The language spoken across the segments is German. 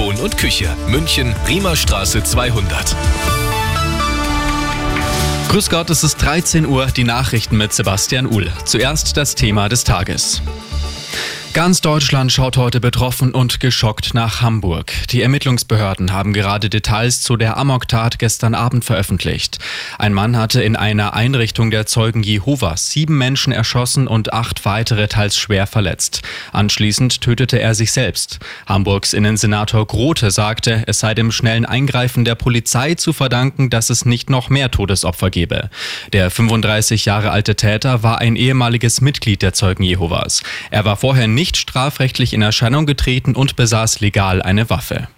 Balkon und Küche. München, Riemerstraße 200. Grüß Gott, es ist 13 Uhr, die Nachrichten mit Sebastian Uhl. Zuerst das Thema des Tages. Ganz Deutschland schaut heute betroffen und geschockt nach Hamburg. Die Ermittlungsbehörden haben gerade Details zu der Amoktat gestern Abend veröffentlicht. Ein Mann hatte in einer Einrichtung der Zeugen Jehovas sieben Menschen erschossen und acht weitere teils schwer verletzt. Anschließend tötete er sich selbst. Hamburgs Innensenator Grote sagte, es sei dem schnellen Eingreifen der Polizei zu verdanken, dass es nicht noch mehr Todesopfer gebe. Der 35 Jahre alte Täter war ein ehemaliges Mitglied der Zeugen Jehovas. Er war vorher nicht nicht strafrechtlich in Erscheinung getreten und besaß legal eine Waffe.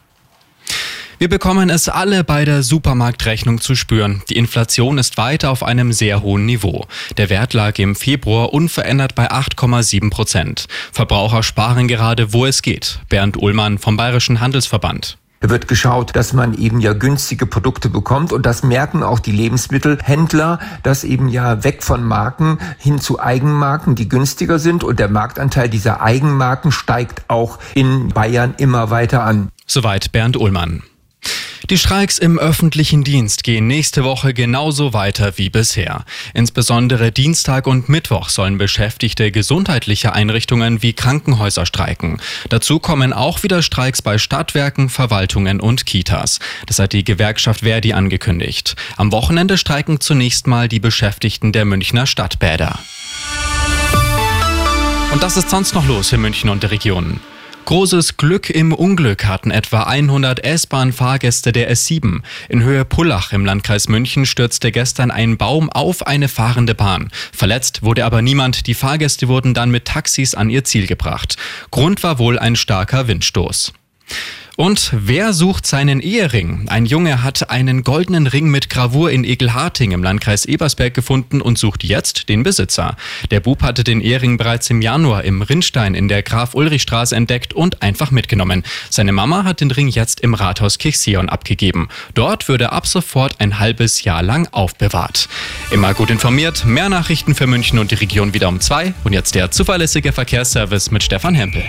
Wir bekommen es alle bei der Supermarktrechnung zu spüren. Die Inflation ist weiter auf einem sehr hohen Niveau. Der Wert lag im Februar unverändert bei 8,7 Prozent. Verbraucher sparen gerade, wo es geht. Bernd Ullmann vom Bayerischen Handelsverband. Da wird geschaut, dass man eben ja günstige Produkte bekommt und das merken auch die Lebensmittelhändler, dass eben ja weg von Marken hin zu Eigenmarken, die günstiger sind und der Marktanteil dieser Eigenmarken steigt auch in Bayern immer weiter an. Soweit Bernd Ullmann. Die Streiks im öffentlichen Dienst gehen nächste Woche genauso weiter wie bisher. Insbesondere Dienstag und Mittwoch sollen Beschäftigte gesundheitlicher Einrichtungen wie Krankenhäuser streiken. Dazu kommen auch wieder Streiks bei Stadtwerken, Verwaltungen und Kitas. Das hat die Gewerkschaft Verdi angekündigt. Am Wochenende streiken zunächst mal die Beschäftigten der Münchner Stadtbäder. Und das ist sonst noch los in München und der Region. Großes Glück im Unglück hatten etwa 100 S-Bahn-Fahrgäste der S7. In Höhe Pullach im Landkreis München stürzte gestern ein Baum auf eine fahrende Bahn. Verletzt wurde aber niemand. Die Fahrgäste wurden dann mit Taxis an ihr Ziel gebracht. Grund war wohl ein starker Windstoß. Und wer sucht seinen Ehering? Ein Junge hat einen goldenen Ring mit Gravur in Egelharting im Landkreis Ebersberg gefunden und sucht jetzt den Besitzer. Der Bub hatte den Ehering bereits im Januar im Rinnstein in der Graf-Ulrich-Straße entdeckt und einfach mitgenommen. Seine Mama hat den Ring jetzt im Rathaus Kirchsion abgegeben. Dort würde ab sofort ein halbes Jahr lang aufbewahrt. Immer gut informiert, mehr Nachrichten für München und die Region wieder um zwei. Und jetzt der zuverlässige Verkehrsservice mit Stefan Hempel.